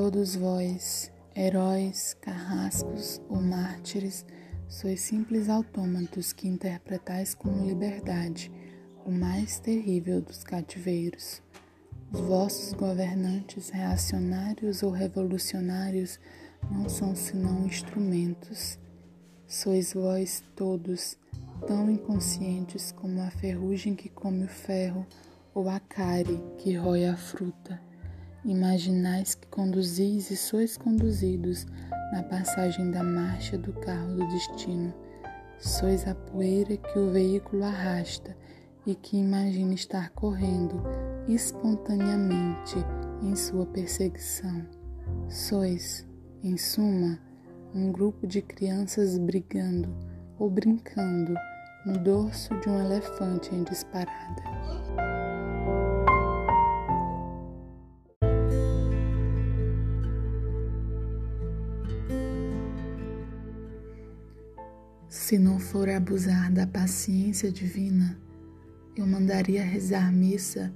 Todos vós, heróis, carrascos ou mártires, sois simples autômatos que interpretais como liberdade o mais terrível dos cativeiros. Os vossos governantes reacionários ou revolucionários não são senão instrumentos. Sois vós todos tão inconscientes como a ferrugem que come o ferro ou a cárie que rói a fruta. Imaginais que conduzis e sois conduzidos na passagem da marcha do carro do destino. Sois a poeira que o veículo arrasta e que imagina estar correndo espontaneamente em sua perseguição. Sois, em suma, um grupo de crianças brigando ou brincando no dorso de um elefante em disparada. Se não for abusar da paciência divina, eu mandaria rezar missa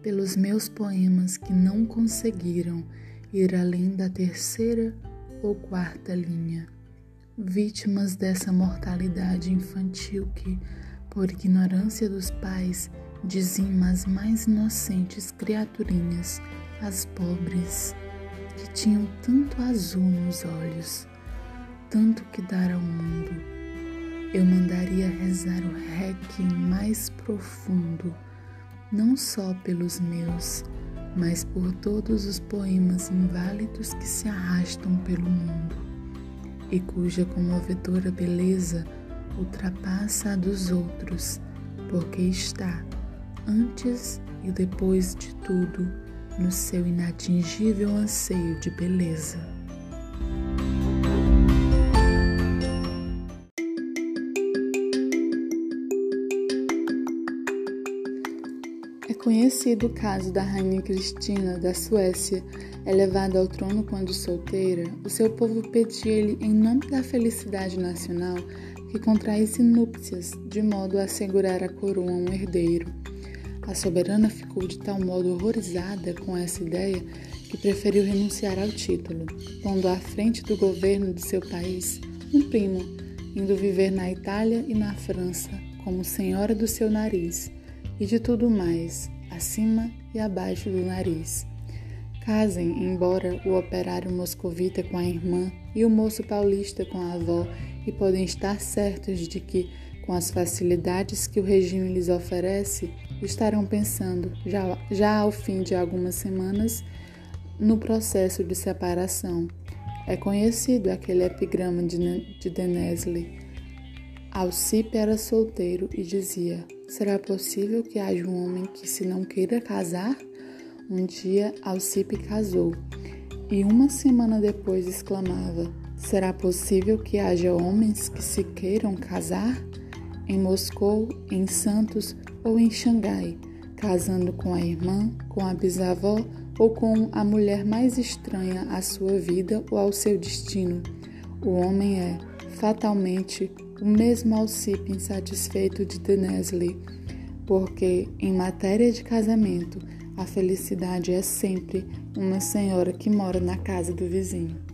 pelos meus poemas que não conseguiram ir além da terceira ou quarta linha, vítimas dessa mortalidade infantil que, por ignorância dos pais, dizima as mais inocentes criaturinhas, as pobres, que tinham tanto azul nos olhos, tanto que dar ao mundo eu mandaria rezar o requiem mais profundo, não só pelos meus, mas por todos os poemas inválidos que se arrastam pelo mundo e cuja comovedora beleza ultrapassa a dos outros, porque está, antes e depois de tudo, no seu inatingível anseio de beleza. Conhecido o caso da rainha Cristina da Suécia, elevada ao trono quando solteira, o seu povo pedia-lhe, em nome da felicidade nacional, que contraísse núpcias, de modo a assegurar a coroa a um herdeiro. A soberana ficou de tal modo horrorizada com essa ideia que preferiu renunciar ao título, pondo à frente do governo de seu país um primo, indo viver na Itália e na França como senhora do seu nariz e de tudo mais, acima e abaixo do nariz. Casem, embora o operário moscovita com a irmã e o moço paulista com a avó, e podem estar certos de que, com as facilidades que o regime lhes oferece, estarão pensando, já, já ao fim de algumas semanas, no processo de separação. É conhecido aquele epigrama de, de Denesle. Alcipe era solteiro e dizia: Será possível que haja um homem que se não queira casar? Um dia Alcipe casou e uma semana depois exclamava: Será possível que haja homens que se queiram casar? Em Moscou, em Santos ou em Xangai, casando com a irmã, com a bisavó ou com a mulher mais estranha à sua vida ou ao seu destino. O homem é, fatalmente, o mesmo Alcipe insatisfeito de Denesle, porque, em matéria de casamento, a felicidade é sempre uma senhora que mora na casa do vizinho.